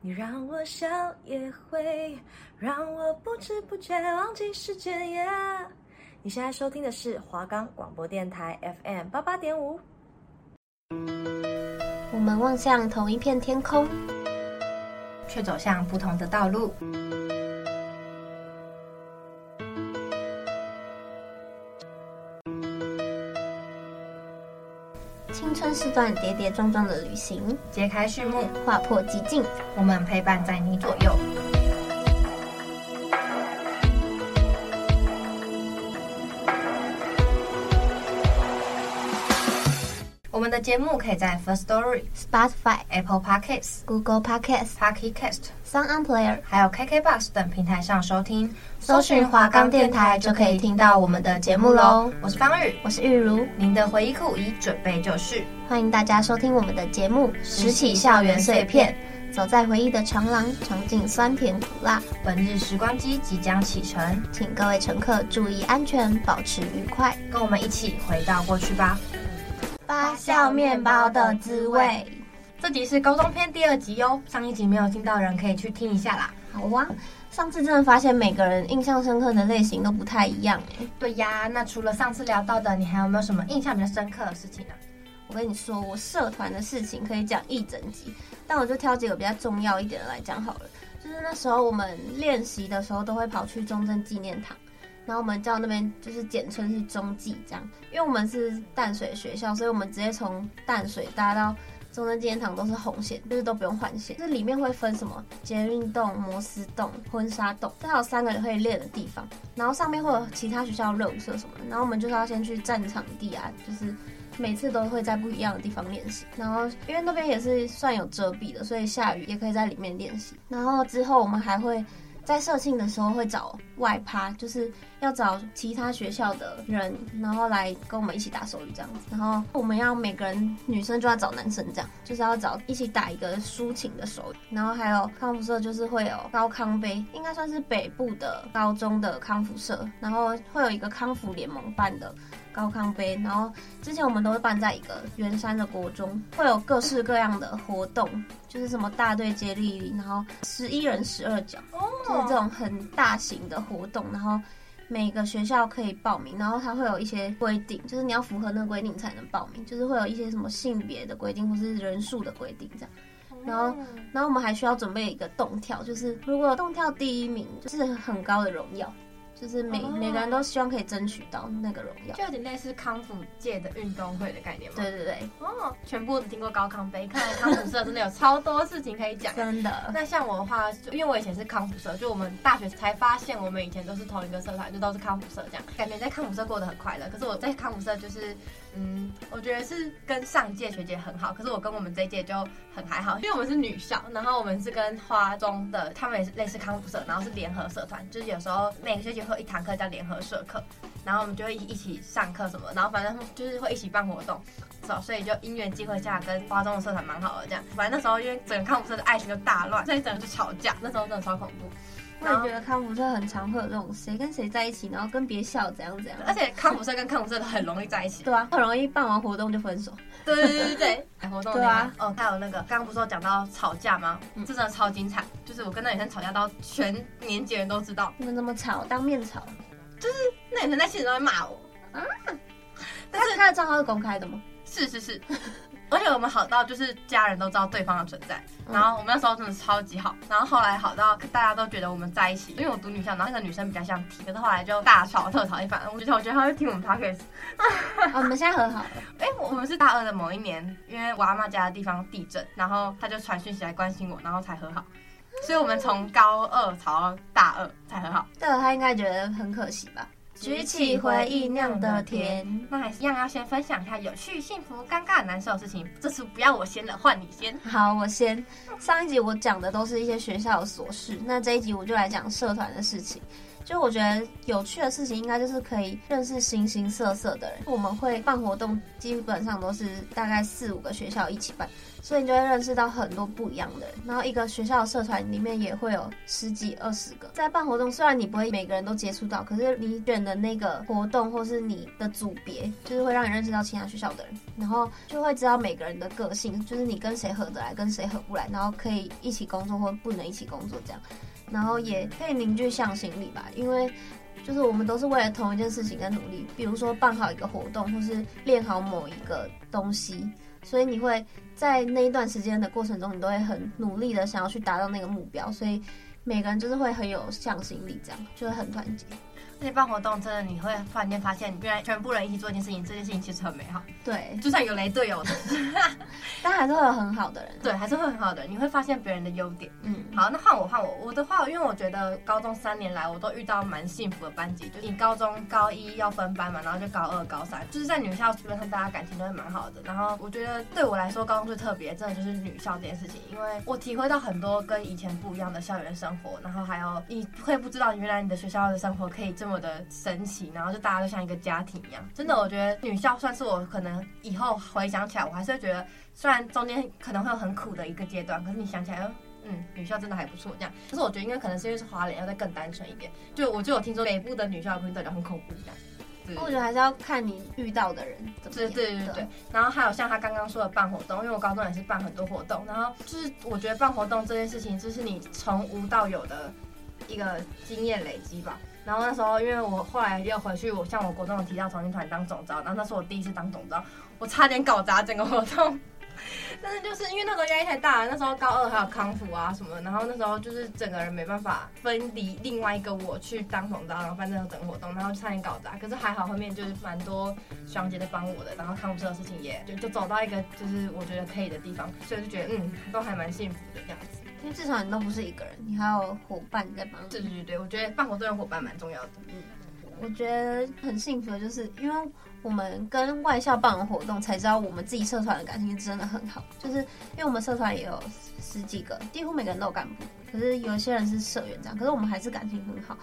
你让我笑，也会让我不知不觉忘记时间。Yeah! 你现在收听的是华冈广播电台 FM 八八点五。我们望向同一片天空，却走向不同的道路。是段跌跌撞撞的旅行，揭开序幕，划破寂静，我们陪伴在你左右。我们的节目可以在 First Story、Spotify、Apple Podcasts、Google Podcasts、Pocket Cast、SoundPlayer，还有 KKBox 等平台上收听。搜寻华冈电台就可以听到我们的节目喽。我是方宇，我是玉如，您的回忆库已准备就绪。欢迎大家收听我们的节目《拾起校园碎片》，走在回忆的长廊，尝尽酸甜苦辣。本日时光机即将启程，请各位乘客注意安全，保持愉快，跟我们一起回到过去吧。发酵面包的滋味，这集是高中篇第二集哟。上一集没有听到的人可以去听一下啦。好哇，上次真的发现每个人印象深刻的类型都不太一样哎。对呀，那除了上次聊到的，你还有没有什么印象比较深刻的事情呢？我跟你说，我社团的事情可以讲一整集，但我就挑几个比较重要一点的来讲好了。就是那时候我们练习的时候，都会跑去中正纪念堂。然后我们叫那边就是简称是中纪这样，因为我们是淡水学校，所以我们直接从淡水搭到中正纪念堂都是红线，就是都不用换线。就是里面会分什么捷运洞、摩斯洞、婚纱洞，这还有三个可以练的地方。然后上面会有其他学校热舞社什么的。然后我们就是要先去占场地啊，就是每次都会在不一样的地方练习。然后因为那边也是算有遮蔽的，所以下雨也可以在里面练习。然后之后我们还会。在社庆的时候会找外趴，就是要找其他学校的人，然后来跟我们一起打手语这样子。然后我们要每个人女生就要找男生这样，就是要找一起打一个抒情的手语。然后还有康复社就是会有高康杯，应该算是北部的高中的康复社，然后会有一个康复联盟办的。高康杯，然后之前我们都是办在一个圆山的国中，会有各式各样的活动，就是什么大队接力，然后十一人十二脚，就是这种很大型的活动，然后每个学校可以报名，然后它会有一些规定，就是你要符合那个规定才能报名，就是会有一些什么性别的规定或是人数的规定这样，然后然后我们还需要准备一个动跳，就是如果动跳第一名，就是很高的荣耀。就是每、oh. 每个人都希望可以争取到那个荣耀，就有点类似康复界的运动会的概念嘛。对对对，哦，oh, 全部听过高康杯，看来康复社真的有超多事情可以讲。真的。那像我的话，就因为我以前是康复社，就我们大学才发现我们以前都是同一个社团，就都是康复社这样，感觉在康复社过得很快乐。可是我在康复社就是。嗯，我觉得是跟上届学姐很好，可是我跟我们这届就很还好，因为我们是女校，然后我们是跟花中的，他们也是类似康复社，然后是联合社团，就是有时候每个学姐会有一堂课叫联合社课，然后我们就会一起上课什么，然后反正就是会一起办活动，所以就因缘际会下跟花中的社团蛮好的这样。反正那时候因为整个康复社的爱情就大乱，所以整个就吵架，那时候真的超恐怖。我也觉得康复社很常会有这种谁跟谁在一起，然后跟别校怎样怎样。而且康复社跟康复社都很容易在一起。对啊，很容易办完活动就分手。对对对对对，活动对啊。哦，还有那个刚刚不是有讲到吵架吗？这真的超精彩。就是我跟那女生吵架到全年级人都知道。你们怎么吵？当面吵？就是那女生在现实中会骂我。啊？但是她的账号是公开的吗？是是是。而且我们好到就是家人都知道对方的存在，然后我们那时候真的超级好，然后后来好到大家都觉得我们在一起，因为我读女校，然后那个女生比较像 T，可是后来就大吵特吵一番。我觉得我觉得她会听我们 podcast。我们现在和好了。哎、欸，我们是大二的某一年，因为我阿妈家的地方地震，然后她就传讯息来关心我，然后才和好。所以我们从高二吵到大二才和好。对了，她应该觉得很可惜吧？举起回忆酿的甜，那还是一样要先分享一下有趣、幸福、尴尬、难受的事情。这次不要我先了，换你先。好，我先。上一集我讲的都是一些学校的琐事，那这一集我就来讲社团的事情。就我觉得有趣的事情，应该就是可以认识形形色色的人。我们会办活动，基本上都是大概四五个学校一起办，所以你就会认识到很多不一样的人。然后一个学校的社团里面也会有十几二十个。在办活动，虽然你不会每个人都接触到，可是你选的那个活动或是你的组别，就是会让你认识到其他学校的人，然后就会知道每个人的个性，就是你跟谁合得来，跟谁合不来，然后可以一起工作或不能一起工作这样。然后也可以凝聚向心力吧，因为就是我们都是为了同一件事情在努力。比如说办好一个活动，或是练好某一个东西，所以你会在那一段时间的过程中，你都会很努力的想要去达到那个目标。所以每个人就是会很有向心力，这样就会很团结。而且办活动真的，你会突然间发现，原来全部人一起做一件事情，这件事情其实很美好。对，就算有雷队友的，但还是会有很好的人。对，还是会很好的人，你会发现别人的优点。嗯，好，那换我换我，我的话，因为我觉得高中三年来，我都遇到蛮幸福的班级。就是你高中高一要分班嘛，然后就高二、高三，就是在女校基本上大家感情都会蛮好的。然后我觉得对我来说，高中最特别真的就是女校这件事情，因为我体会到很多跟以前不一样的校园生活，然后还有你会不知道原来你的学校的生活可以这么的神奇。然后就大家都像一个家庭一样，真的，我觉得女校算是我可能以后回想起来，我还是会觉得，虽然中间可能会有很苦的一个阶段，可是你想起来，嗯，女校真的还不错。这样，可是我觉得应该可能是因为是花莲，要再更单纯一点。就我就有听说北部的女校的朋友都很恐怖这样。我觉得还是要看你遇到的人怎么样。对对对对，对。然后还有像他刚刚说的办活动，因为我高中也是办很多活动，然后就是我觉得办活动这件事情，就是你从无到有的一个经验累积吧。然后那时候，因为我后来又回去，我像我国中的提到重庆团当总召，然后那是我第一次当总召，我差点搞砸整个活动。但是就是因为那时候压力太大了，那时候高二还有康复啊什么的，然后那时候就是整个人没办法分离另外一个我去当总召，然后办这个整活动，然后差点搞砸。可是还好后面就是蛮多学姐在帮我的，然后康复社的事情也就就走到一个就是我觉得可以的地方，所以就觉得嗯都还蛮幸福的样子。因为至少你都不是一个人，你还有伙伴在帮你。对对对，我觉得办活动有伙伴蛮重要的。嗯，我觉得很幸福的就是，因为我们跟外校办完活动，才知道我们自己社团的感情真的很好。就是因为我们社团也有十几个，几乎每个人都有干部，可是有些人是社员这样，可是我们还是感情很好。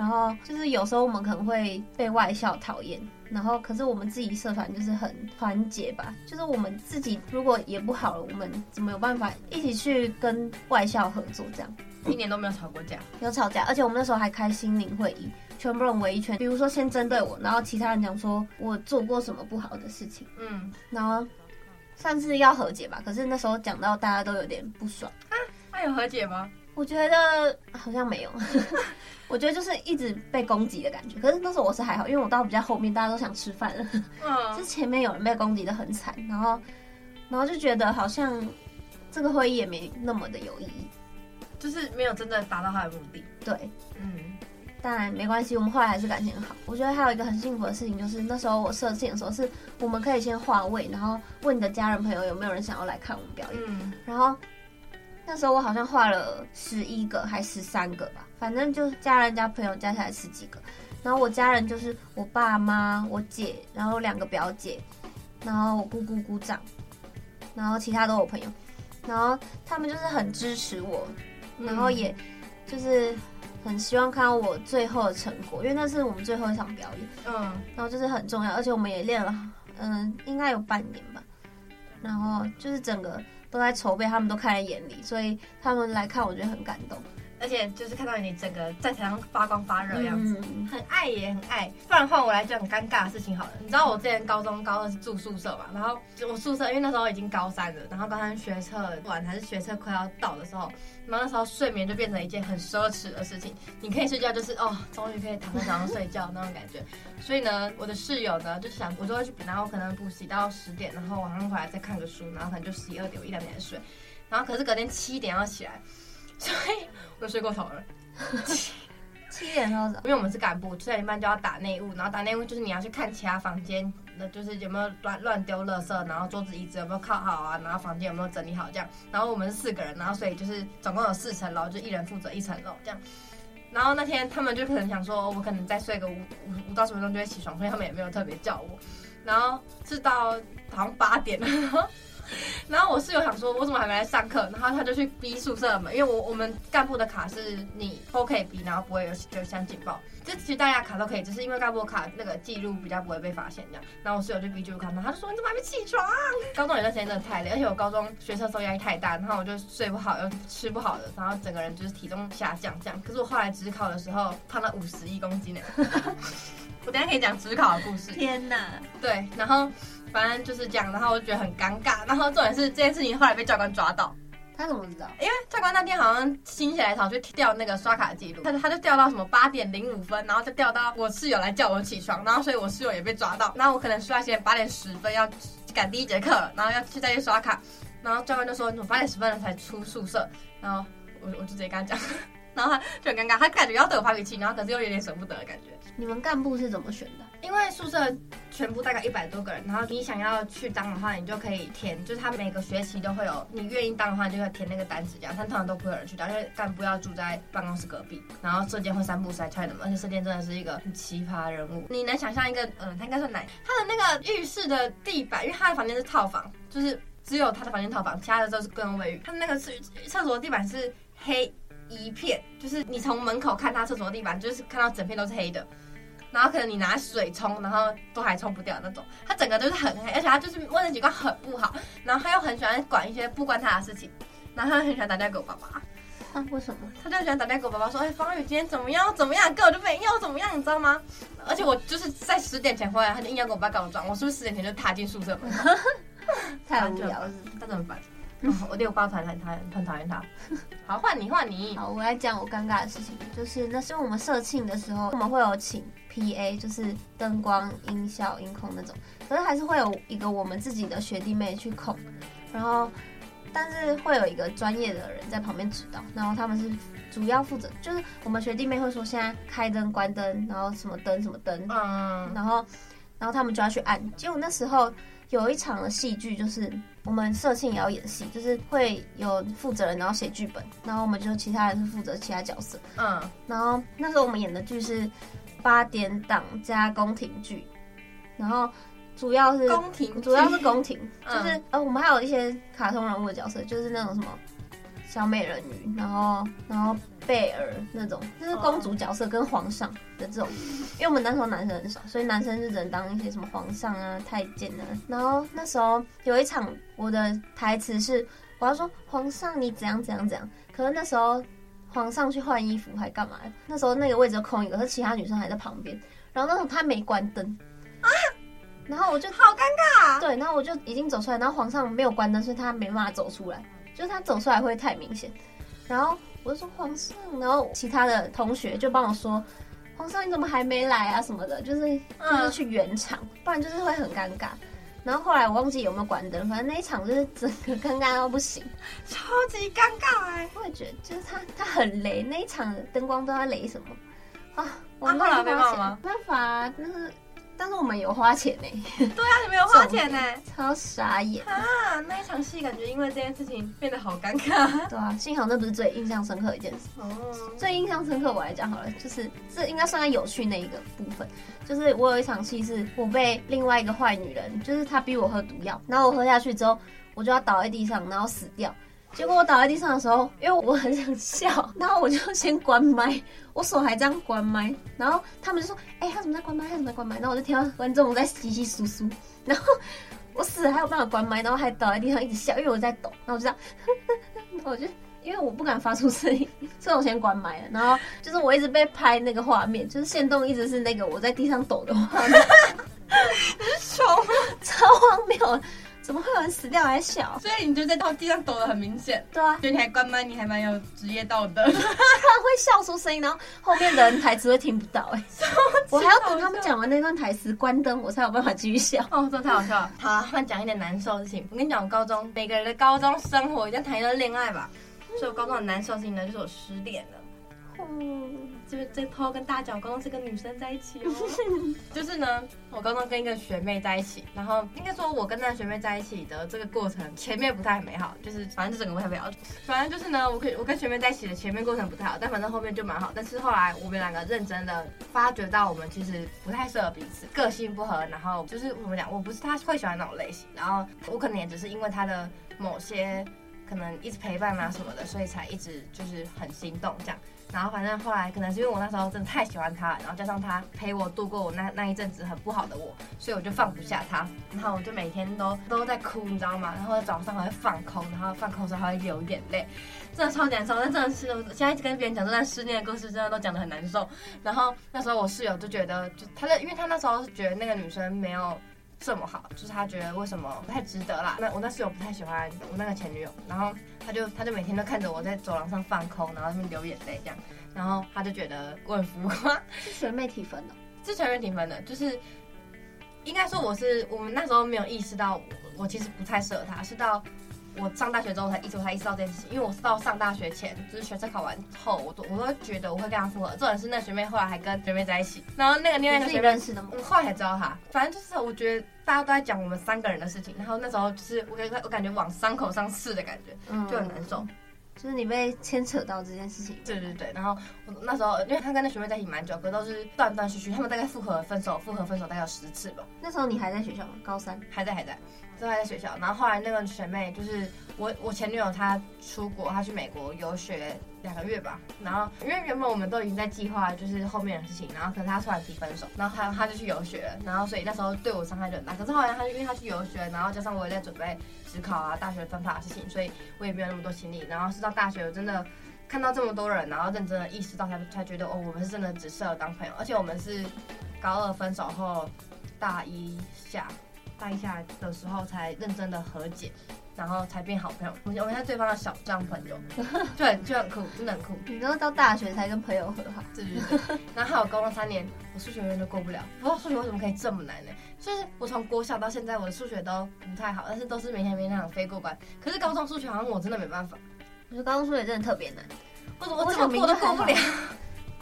然后就是有时候我们可能会被外校讨厌，然后可是我们自己社团就是很团结吧。就是我们自己如果也不好了，我们怎么有办法一起去跟外校合作？这样一年都没有吵过架，有吵架，而且我们那时候还开心灵会议，全部人围一圈，比如说先针对我，然后其他人讲说我做过什么不好的事情，嗯，然后算是要和解吧。可是那时候讲到大家都有点不爽啊，那有和解吗？我觉得好像没有。我觉得就是一直被攻击的感觉，可是那时候我是还好，因为我到比较后面，大家都想吃饭了。嗯，是前面有人被攻击的很惨，然后，然后就觉得好像这个会议也没那么的有意义，就是没有真的达到他的目的。对，嗯，但没关系，我们后来还是感情很好。我觉得还有一个很幸福的事情，就是那时候我设计的时候，是我们可以先换位，然后问你的家人朋友有没有人想要来看我们表演，嗯，然后。那时候我好像画了十一个还十三个吧，反正就是家人加朋友加起来十几个。然后我家人就是我爸妈、我姐，然后两个表姐，然后我姑姑姑丈，然后其他都是我朋友。然后他们就是很支持我，然后也就是很希望看到我最后的成果，因为那是我们最后一场表演。嗯，然后就是很重要，而且我们也练了，嗯，应该有半年吧。然后就是整个。都在筹备，他们都看在眼里，所以他们来看，我觉得很感动。而且就是看到你整个在台上发光发热的样子，嗯，很爱也很爱。不然换我来讲很尴尬的事情好了。你知道我之前高中高二是住宿舍嘛？然后就我宿舍，因为那时候已经高三了，然后高三学测完还是学测快要到的时候，然后那时候睡眠就变成一件很奢侈的事情。你可以睡觉，就是哦，终于可以躺在床上睡觉那种感觉。所以呢，我的室友呢就想，我就会去，然后可能补习到十点，然后晚上回来再看个书，然后可能就十一二点，我一两点睡。然后可是隔天七点要起来，所以我就睡过头了。七点钟，因为我们是干部，七点半就要打内务，然后打内务就是你要去看其他房间，那就是有没有乱乱丢垃圾，然后桌子椅子有没有靠好啊，然后房间有没有整理好这样。然后我们是四个人，然后所以就是总共有四层楼，就一人负责一层楼这样。然后那天他们就可能想说，我可能再睡个五五五到十分钟就会起床，所以他们也没有特别叫我。然后是到好像八点了，然后 然后我室友想说，我怎么还没来上课？然后他就去逼宿舍门，因为我我们干部的卡是你都可以逼，然后不会有就像警报。就其实大家卡都可以，只是因为干部卡那个记录比较不会被发现这样。然后我室友就逼记录卡，然后他就说，你怎么还没起床？高中有段时间真的太累，而且我高中学测时候压力太大，然后我就睡不好又吃不好的，然后整个人就是体重下降这样。可是我后来指考的时候胖了五十一公斤呢。我等下可以讲指考的故事。天哪！对，然后反正就是这样，然后我就觉得很尴尬。然后重点是这件事情后来被教官抓到。他怎么知道？因为教官那天好像心血来潮去调那个刷卡的记录，他他就调到什么八点零五分，然后就调到我室友来叫我起床，然后所以我室友也被抓到。然后我可能刷新八点十分要赶第一节课，然后要去再去刷卡，然后教官就说你怎么八点十分了才出宿舍？然后我我就直接跟他讲，然后他就很尴尬，他感觉要对我发脾气，然后可是又有点舍不得的感觉。你们干部是怎么选的？因为宿舍全部大概一百多个人，然后你想要去当的话，你就可以填，就是他每个学期都会有，你愿意当的话，你就会填那个单子这样。但通常都不会有人去当，因为干部要住在办公室隔壁，然后射箭会三不五时来敲你的嘛，而且射箭真的是一个很奇葩人物。你能想象一个，嗯，他应该算男，他的那个浴室的地板，因为他的房间是套房，就是只有他的房间套房，其他的都是个人卫浴。他的那个厕厕所的地板是黑一片，就是你从门口看他厕所的地板，就是看到整片都是黑的。然后可能你拿水冲，然后都还冲不掉那种。他整个都是很黑，而且他就是卫生习惯很不好。然后他又很喜欢管一些不关他的事情。然后他很喜欢打电话给我爸爸。啊？为什么？他就喜欢打电话给我爸爸说：“哎，方宇今天怎么样？怎么样？根本就没有怎么样，你知道吗？”而且我就是在十点前回来，他就硬要跟我爸告状。我是不是十点前就踏进宿舍门？太无聊了，他怎么办？嗯、我对我爸很很讨厌，很讨厌他。好，换你换你。好，我来讲我尴尬的事情，就是那是我们社庆的时候，我们会有请 PA，就是灯光、音效、音控那种，可是还是会有一个我们自己的学弟妹去控，然后但是会有一个专业的人在旁边指导，然后他们是主要负责，就是我们学弟妹会说现在开灯、关灯，然后什么灯什么灯，嗯，然后然后他们就要去按，结果那时候。有一场的戏剧，就是我们社庆也要演戏，就是会有负责人，然后写剧本，然后我们就其他人是负责其他角色。嗯，然后那时候我们演的剧是八点档加宫廷剧，然后主要是宫廷，主要是宫廷，就是、嗯、呃我们还有一些卡通人物的角色，就是那种什么。小美人鱼，然后然后贝尔那种，就是公主角色跟皇上的这种，因为我们那时候男生很少，所以男生就只能当一些什么皇上啊、太监啊。然后那时候有一场，我的台词是我要说皇上你怎样怎样怎样，可是那时候皇上去换衣服还干嘛？那时候那个位置空一个，可是其他女生还在旁边。然后那时候他没关灯啊，然后我就好尴尬。对，然后我就已经走出来，然后皇上没有关灯，所以他没办法走出来。就是他走出来会太明显，然后我就说皇上，然后其他的同学就帮我说，皇上你怎么还没来啊什么的，就是就是去圆场，不然就是会很尴尬。然后后来我忘记有没有关灯，反正那一场就是整个尴尬到不行，超级尴尬哎、欸！我也觉得就是他他很雷，那一场灯光都在雷什么啊？我们后来没办法吗？没办法，就是。但是我们有花钱呢、欸，对啊，你没有花钱呢、欸，超傻眼啊！那一场戏感觉因为这件事情变得好尴尬，对啊，幸好那不是最印象深刻的一件事。哦，最印象深刻我来讲好了，就是这应该算在有趣那一个部分，就是我有一场戏是我被另外一个坏女人，就是她逼我喝毒药，然后我喝下去之后，我就要倒在地上，然后死掉。结果我倒在地上的时候，因为我很想笑，然后我就先关麦，我手还这样关麦，然后他们就说：“哎、他怎么在关麦？他怎么在关麦？”然后我就听到观众在窸窸窣窣，然后我死了还有办法关麦，然后还倒在地上一直笑，因为我在抖，然后我就这样，然后我就因为我不敢发出声音，所以我先关麦了。然后就是我一直被拍那个画面，就是线动一直是那个我在地上抖的画面，丑超荒谬。怎么会有人死掉还小？所以你就在地上抖的很明显。对啊，所以你还关麦，你还蛮有职业道德。他会笑出声音，然后后面的人台词会听不到。哎，我还要等他们讲完那段台词，关灯，我才有办法继续笑。哦，这太好笑了。好，换讲一点难受的事情。我跟你讲，我高中每个人的高中生活一定要谈一段恋爱吧。所以我高中很难受的事情呢，就是我失恋了。嗯，就是这偷偷跟大家讲，我高中是跟女生在一起哦。就是呢，我高中跟一个学妹在一起，然后应该说我跟那个学妹在一起的这个过程，前面不太美好，就是反正就整个不太美好。反正就是呢，我跟我跟学妹在一起的前面过程不太好，但反正后面就蛮好。但是后来我们两个认真的发觉到，我们其实不太适合彼此，个性不合，然后就是我们俩，我不是他会喜欢那种类型，然后我可能也只是因为他的某些。可能一直陪伴啊什么的，所以才一直就是很心动这样。然后反正后来可能是因为我那时候真的太喜欢他，然后加上他陪我度过我那那一阵子很不好的我，所以我就放不下他。然后我就每天都都在哭，你知道吗？然后早上还会放空，然后放空的时候还会流眼泪，真的超难受。但真的是，我现在跟别人讲这段失恋的故事，真的都讲得很难受。然后那时候我室友就觉得，就他的，因为他那时候是觉得那个女生没有。这么好，就是他觉得为什么不太值得啦。那我那室友不太喜欢我那个前女友，然后他就他就每天都看着我在走廊上放空，然后他们流眼泪这样，然后他就觉得我很浮夸。是学妹提分的，是学妹提分的，就是应该说我是我们那时候没有意识到我，我其实不太适合他，是到。我上大学之后才意识，我才意识到这件事情，因为我是到上大学前，就是学测考完后，我都我都觉得我会跟他复合。重点是那学妹后来还跟学妹在一起，然后那个另外一个学妹认识的吗？我后来才知道她。反正就是我觉得大家都在讲我们三个人的事情，然后那时候就是我感我感觉往伤口上刺的感觉，就很难受。嗯就是你被牵扯到这件事情，对对对。然后我那时候，因为他跟那学妹在一起蛮久，可都是断断续续，他们大概复合、分手、复合、分手大概有十次吧。那时候你还在学校吗？高三？还在，还在，都还在学校。然后后来那个学妹就是我，我前女友，她出国，她去美国游学。两个月吧，然后因为原本我们都已经在计划就是后面的事情，然后可是她突然提分手，然后她她就去游学，然后所以那时候对我伤害就很大。可是后来她因为她去游学，然后加上我也在准备指考啊、大学分发的事情，所以我也没有那么多精力。然后是到大学我真的看到这么多人，然后认真的意识到才才觉得哦，我们是真的只适合当朋友，而且我们是高二分手后大一下大一下的时候才认真的和解。然后才变好朋友，我们我们是对方的小账朋友，就很，就很酷，真的很酷。你都到大学才跟朋友和好，对 对对。然后还有高中三年，我数学永远都过不了。不知道数学为什么可以这么难呢？就是我从国小到现在，我的数学都不太好，但是都是每天每天那样飞过关。可是高中数学好像我真的没办法，我觉得高中数学真的特别难，我怎么我怎么过都过不了。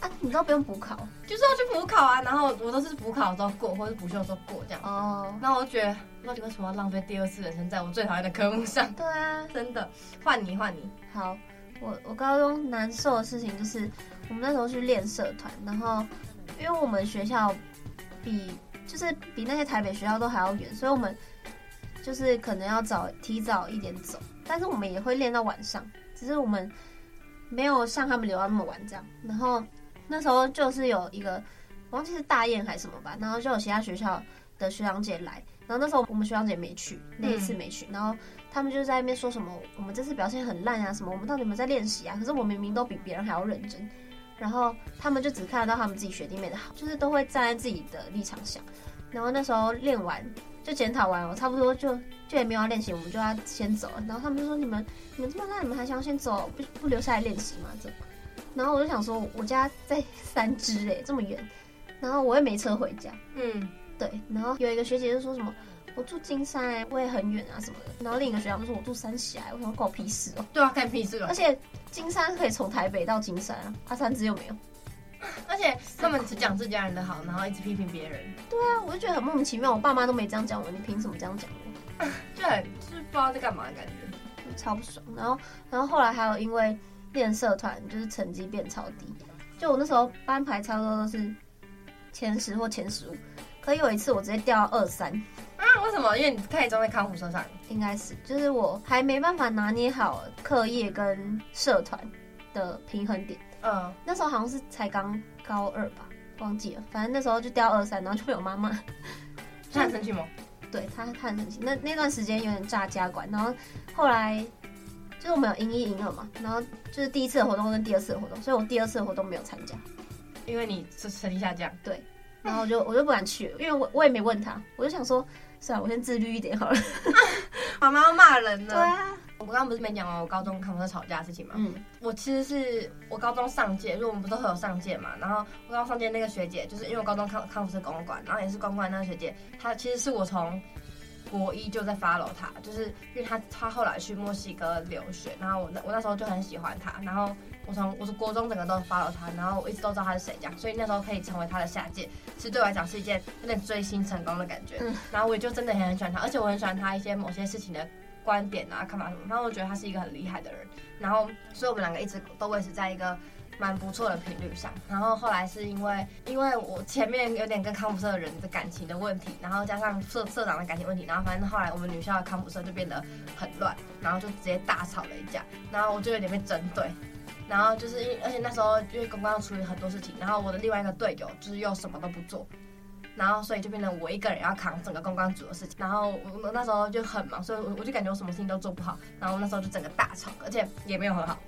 啊，你都不用补考，就是要去补考啊。然后我都是补考的时候过，或者补修的时候过这样。哦。Oh. 然后我就觉得，到底为什么要浪费第二次人生在我最讨厌的科目上？对啊，真的。换你，换你。好，我我高中难受的事情就是，我们那时候去练社团，然后因为我们学校比就是比那些台北学校都还要远，所以我们就是可能要早提早一点走，但是我们也会练到晚上，只是我们没有像他们留到那么晚这样，然后。那时候就是有一个，我忘记是大雁还是什么吧，然后就有其他学校的学长姐来，然后那时候我们学长姐没去，那一次没去，然后他们就在那边说什么，我们这次表现很烂啊，什么我们到底有没有在练习啊？可是我明明都比别人还要认真，然后他们就只看得到他们自己学弟妹的好，就是都会站在自己的立场想，然后那时候练完就检讨完，我差不多就就也没有要练习，我们就要先走了，然后他们就说你们你们这么烂，你们还想要先走，不不留下来练习吗？这。然后我就想说，我家在三芝哎，这么远，然后我也没车回家。嗯，对。然后有一个学姐就说什么，我住金山哎，我也很远啊什么的。然后另一个学长就说我住三峡，我想关我屁事哦。对啊，干屁事了。而且金山可以从台北到金山啊，阿三芝又没有。而且他们只讲自家人的好，然后一直批评别人。对啊，我就觉得很莫名其妙。我爸妈都没这样讲我，你凭什么这样讲我？对，就是不知道在干嘛的感觉，超不爽。然后，然后后来还有因为。练社团就是成绩变超低，就我那时候班排差不多都是前十或前十五，可有一次我直接掉到二三啊？为什么？因为你太重在康复社上，应该是，就是我还没办法拿捏好课业跟社团的平衡点。嗯，那时候好像是才刚高二吧，忘记了，反正那时候就掉二三，然后就被我妈骂。他很生气吗？对他，他很生气。那那段时间有点炸家管，然后后来。就是我们有营一营二嘛，然后就是第一次的活动跟第二次的活动，所以我第二次的活动没有参加，因为你是成绩下降。对，然后我就我就不敢去，因为我我也没问他，我就想说，算了，我先自律一点好了。妈妈要骂人了。对啊，我刚刚不是没讲完我高中康辅社吵架的事情吗？嗯，我其实是我高中上届，因为我们不是都会有上届嘛，然后我高中上届那个学姐，就是因为我高中康康辅社公关，然后也是公关那个学姐，她其实是我从。国一就在 follow 他，就是因为他他后来去墨西哥留学，然后我那我那时候就很喜欢他，然后我从我是国中整个都 follow 他，然后我一直都知道他是谁这样，所以那时候可以成为他的下届，其实对我来讲是一件有点追星成功的感觉。嗯、然后我也就真的很很喜欢他，而且我很喜欢他一些某些事情的观点啊、看法什么，然后我觉得他是一个很厉害的人。然后，所以我们两个一直都维持在一个蛮不错的频率上。然后后来是因为因为我前面有点跟康辅社的人的感情的问题，然后加上社社长的感情问题，然后反正后来我们女校的康辅社就变得很乱，然后就直接大吵了一架，然后我就有点被针对。然后就是因，而且那时候因为公关要处理很多事情，然后我的另外一个队友就是又什么都不做，然后所以就变成我一个人要扛整个公关组的事情。然后我我那时候就很忙，所以我我就感觉我什么事情都做不好。然后那时候就整个大吵，而且也没有和好。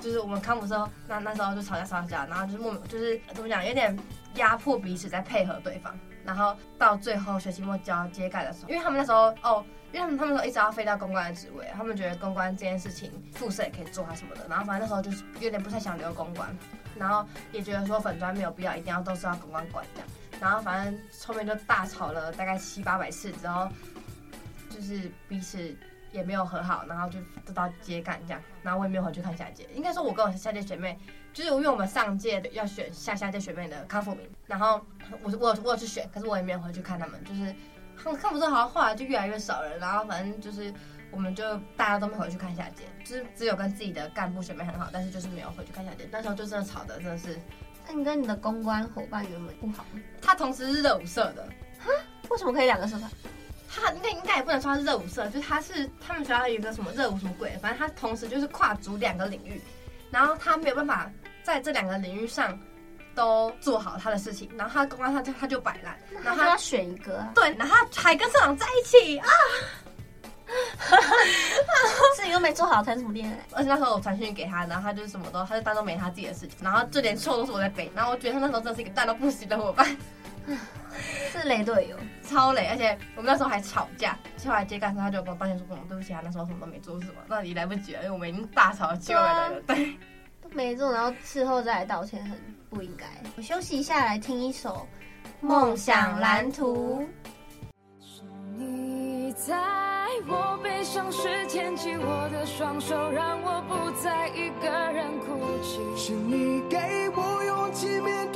就是我们康辅社那那时候就吵架吵架，然后就是莫名就是怎么讲，有点压迫彼此在配合对方。然后到最后学期末交接盖的时候，因为他们那时候哦。因为他们他们说一直要飞到公关的职位，他们觉得公关这件事情副社也可以做啊什么的，然后反正那时候就是有点不太想留公关，然后也觉得说粉专没有必要一定要都是要公关管这样，然后反正后面就大吵了大概七八百次之后，就是彼此也没有和好，然后就得到接干这样，然后我也没有回去看下届，应该说我跟我下届学妹，就是因为我们上届的要选下下届学妹的康复名，然后我我我有去选，可是我也没有回去看他们，就是。看看不出好像后来就越来越少人，然后反正就是，我们就大家都没回去看下届，就是只有跟自己的干部学妹很好，但是就是没有回去看下届。那时候就真的吵的真的是。那你跟你的公关伙伴原本不好吗？他同时是热舞社的，哈？为什么可以两个社团？他应该应该也不能说他是热舞社，就是他是他们学校有一个什么热舞什么鬼，反正他同时就是跨足两个领域，然后他没有办法在这两个领域上。都做好他的事情，然后他公关他就他就摆烂，然后他要选一个，对，然后他还跟社长在一起啊，自己又没做好谈什么恋爱，而且那时候我传讯给他，然后他就什么都，他就当做没他自己的事情，然后就连错都是我在背，然后我觉得他那时候真的是一个大到不行的伙伴，是雷队友，超雷，而且我们那时候还吵架，后来接干时他就跟我道歉说，我对不起啊，那时候什么都没做，什么，那你来不及了，因为我们已经大吵起来了，对，都没做，然后事后再来道歉很。不应该。我休息一下，来听一首《梦想蓝图》。是你在我悲伤时牵起我的双手，让我不再一个人哭泣。是你给我勇气，面对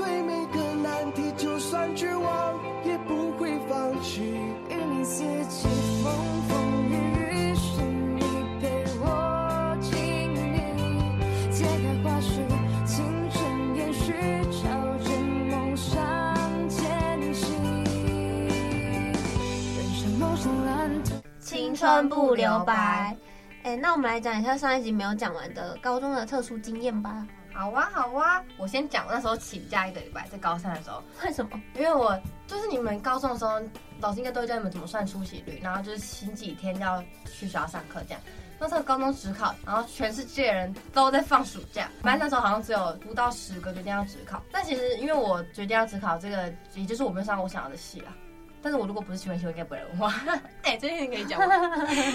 春不留白。哎、欸，那我们来讲一下上一集没有讲完的高中的特殊经验吧。好啊，好啊，我先讲。那时候请假一个礼拜，在高三的时候。为什么？因为我就是你们高中的时候，老师应该都会教你们怎么算出席率，然后就是星期天要去学校上课这样。那时候高中职考，然后全世界人都在放暑假，反正那时候好像只有不到十个决定要职考。但其实因为我决定要职考，这个也就是我没有上我想要的系啦。但是我如果不是新闻系，我应该不会文化。哎、欸，这件事可以讲吗？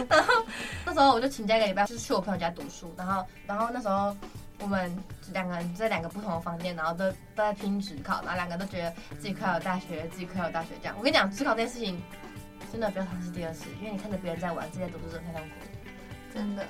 然后那时候我就请假一个礼拜，就是去我朋友家读书。然后，然后那时候我们两个人在两个不同的房间，然后都都在拼职考，然后两个都觉得自己快要有大学，自己快要有大学这样。我跟你讲，职考这件事情真的不要尝试第二次，因为你看着别人在玩，自己在读书真的太痛苦。真的？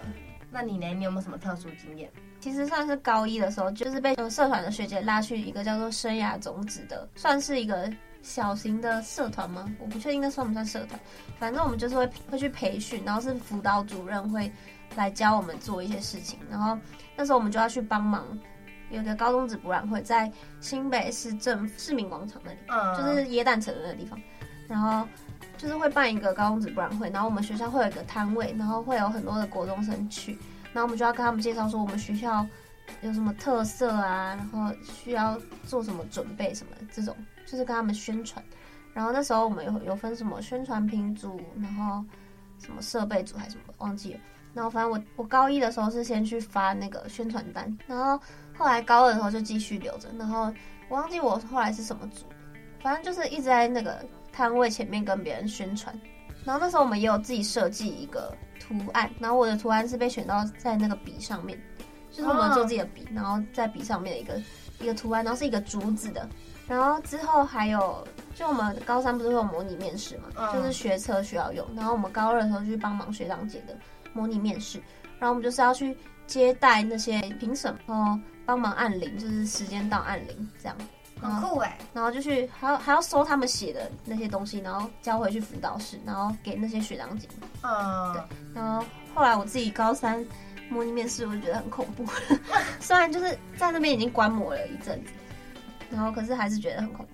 那你呢？你有没有什么特殊经验？其实算是高一的时候，就是被社团的学姐拉去一个叫做生涯种子的，算是一个。小型的社团吗？我不确定那算不算社团。反正我们就是会会去培训，然后是辅导主任会来教我们做一些事情。然后那时候我们就要去帮忙，有个高中职博览会在新北市政市民广场那里，嗯，就是耶诞城的那个地方。然后就是会办一个高中职博览会，然后我们学校会有一个摊位，然后会有很多的国中生去，然后我们就要跟他们介绍说我们学校有什么特色啊，然后需要做什么准备什么这种。就是跟他们宣传，然后那时候我们有有分什么宣传品组，然后什么设备组还是什么忘记了。然后反正我我高一的时候是先去发那个宣传单，然后后来高二的时候就继续留着。然后我忘记我后来是什么组，反正就是一直在那个摊位前面跟别人宣传。然后那时候我们也有自己设计一个图案，然后我的图案是被选到在那个笔上面，就是我们做自己的笔，然后在笔上面的一个一个图案，然后是一个竹子的。然后之后还有，就我们高三不是会有模拟面试嘛，嗯、就是学车需要用。然后我们高二的时候就去帮忙学长姐的模拟面试，然后我们就是要去接待那些评审，然后帮忙按铃，就是时间到按铃这样。很酷哎！然后就去还要还要收他们写的那些东西，然后交回去辅导室，然后给那些学长姐。嗯，对。然后后来我自己高三模拟面试，我就觉得很恐怖。虽然就是在那边已经观摩了一阵子，然后可是还是觉得很恐怖。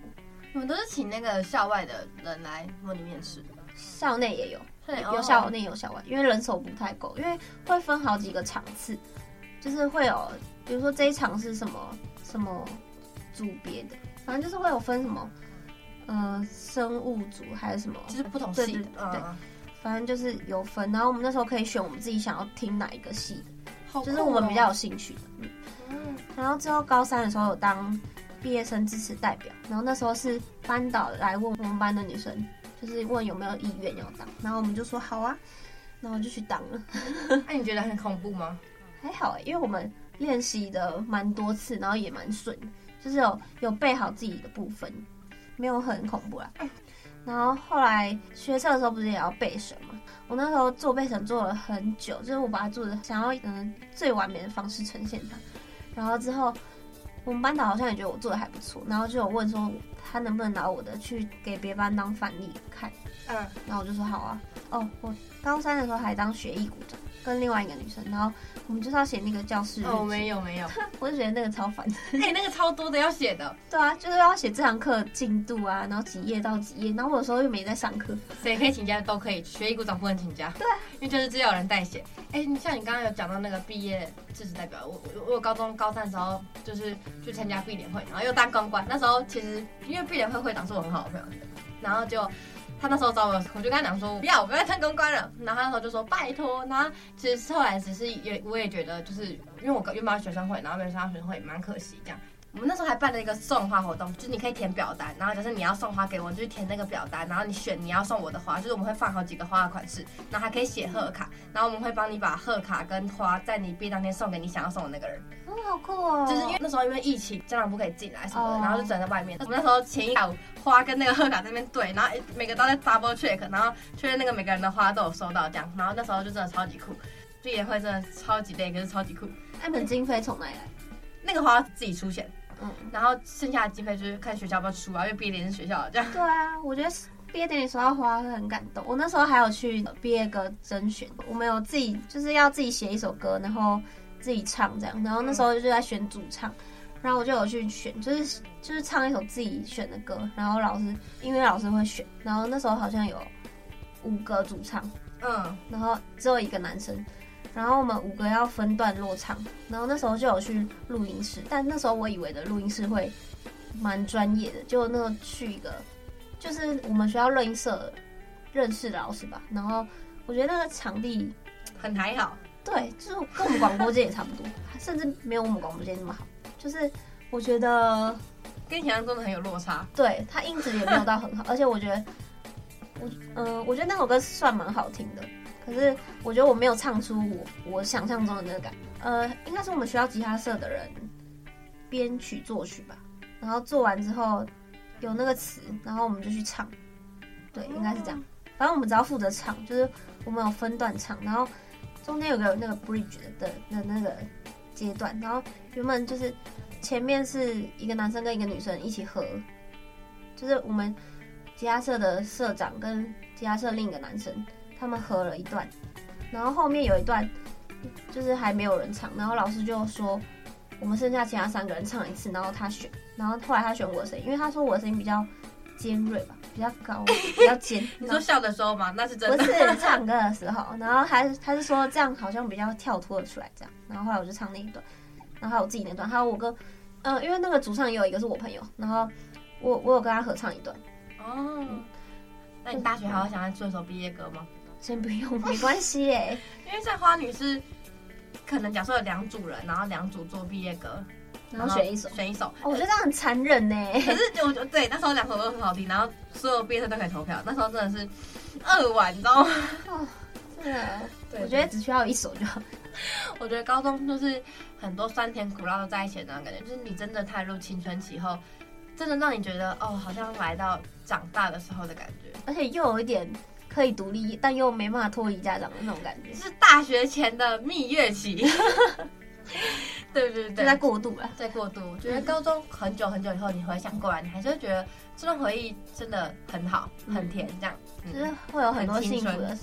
你们都是请那个校外的人来模拟面试？校内也有，对，有校内有校外，因为人手不太够，因为会分好几个场次，就是会有，比如说这一场是什么什么。组别的，反正就是会有分什么，呃，生物组还是什么，就是不同系的，对，反正就是有分。然后我们那时候可以选我们自己想要听哪一个系的，哦、就是我们比较有兴趣的。嗯，然后之后高三的时候有当毕业生支持代表，然后那时候是班导来问我们班的女生，就是问有没有意愿要当，然后我们就说好啊，然后就去当了。那你觉得很恐怖吗？还好、欸，因为我们练习的蛮多次，然后也蛮顺。就是有有背好自己的部分，没有很恐怖啦。然后后来学测的时候不是也要背审吗？我那时候做背审做了很久，就是我把它做的想要嗯最完美的方式呈现它。然后之后我们班导好像也觉得我做的还不错，然后就有问说他能不能拿我的去给别班当范例看。嗯，然后我就说好啊。哦，我高三的时候还当学艺股长。跟另外一个女生，然后我们就是要写那个教室。哦，没有没有，我就觉得那个超烦。哎、欸，那个超多的要写的。对啊，就是要写这堂课进度啊，然后几页到几页，然后我有时候又没在上课。谁可以请假都可以，学艺股长不能请假。对，因为就是只有人代写。哎、欸，像你刚刚有讲到那个毕业致辞代表，我我我有高中高三的时候就是去参加毕联会，然后又当公关。那时候其实因为毕联会会长是我很好的朋友，然后就。他那时候找我，我就跟他讲说不要，我不要当公关了。然后他那时候就说拜托。然后其实后来只是也我也觉得，就是因为我原本学生会，然后没有参加学生会，蛮可惜这样。我们那时候还办了一个送花活动，就是你可以填表单，然后就是你要送花给我，你就填那个表单，然后你选你要送我的花，就是我们会放好几个花的款式，然后还可以写贺卡，然后我们会帮你把贺卡跟花在你毕业当天送给你想要送的那个人。哦，好酷哦！就是因为那时候因为疫情，家长不可以进来什么的，然后就只能在外面。我们那时候前一下午花跟那个贺卡在那边对，然后每个都在 double check，然后确认那个每个人的花都有收到这样，然后那时候就真的超级酷，毕业会真的超级累，可是超级酷。那本经费从哪里来？那个花自己出钱。嗯，然后剩下的经费就是看学校要不要出啊，因为毕业典礼是学校的这样。对啊，我觉得毕业典礼收到花会很感动。我那时候还有去毕业歌甄选，我们有自己就是要自己写一首歌，然后自己唱这样。然后那时候就在选主唱，然后我就有去选，就是就是唱一首自己选的歌，然后老师音乐老师会选。然后那时候好像有五个主唱，嗯，然后只有一个男生。然后我们五个要分段落唱，然后那时候就有去录音室，但那时候我以为的录音室会蛮专业的，就那个去一个就是我们学校录音社认识的老师吧，然后我觉得那个场地很还好，对，就是跟我们广播间也差不多，甚至没有我们广播间那么好，就是我觉得跟想象中的很有落差，对，它音质也没有到很好，而且我觉得我嗯、呃，我觉得那首歌算蛮好听的。可是我觉得我没有唱出我我想象中的那个感，呃，应该是我们学校吉他社的人编曲作曲吧，然后做完之后有那个词，然后我们就去唱，对，应该是这样。反正我们只要负责唱，就是我们有分段唱，然后中间有个那个 bridge 的的那个阶段，然后原本就是前面是一个男生跟一个女生一起合，就是我们吉他社的社长跟吉他社另一个男生。他们合了一段，然后后面有一段就是还没有人唱，然后老师就说我们剩下其他三个人唱一次，然后他选，然后后来他选我的声音，因为他说我的声音比较尖锐吧，比较高，比较尖。你说笑的时候吗？那是真的。不是唱歌的时候，然后还是他是说这样好像比较跳脱的出来这样，然后后来我就唱那一段，然后还有我自己那段，还有我跟嗯、呃，因为那个主唱也有一个是我朋友，然后我我有跟他合唱一段。哦，那你大学还要想要做一首毕业歌吗？先不用，没关系耶。因为在花女是可能假设有两组人，然后两组做毕业歌，然后选一首，选一首。哦，我觉得这样很残忍呢。可是我觉得对，那时候两首都很好听，然后所有毕业生都可以投票。那时候真的是二晚，你知道吗？哦，真的。对，我觉得只需要一首就好。我觉得高中就是很多酸甜苦辣都在一起的那种感觉，就是你真的踏入青春期后，真的让你觉得哦，好像来到长大的时候的感觉，而且又有一点。可以独立，但又没办法脱离家长的那种感觉，是大学前的蜜月期。对 对对，在过渡了，在过渡。我觉得高中很久很久以后，你回想过来，你还是会觉得这段回忆真的很好，很甜，这样。就是会有很多幸福的事。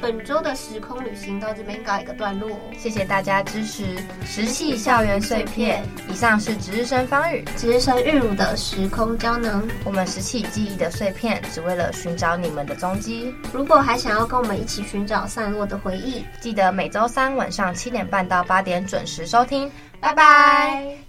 本周的时空旅行到这边告一个段落，谢谢大家支持《石系校园碎片》。以上是值日生方宇、值日生玉乳的时空胶囊。我们拾起记忆的碎片，只为了寻找你们的踪迹。如果还想要跟我们一起寻找散落的回忆，记得每周三晚上七点半到八点准时收听。拜拜。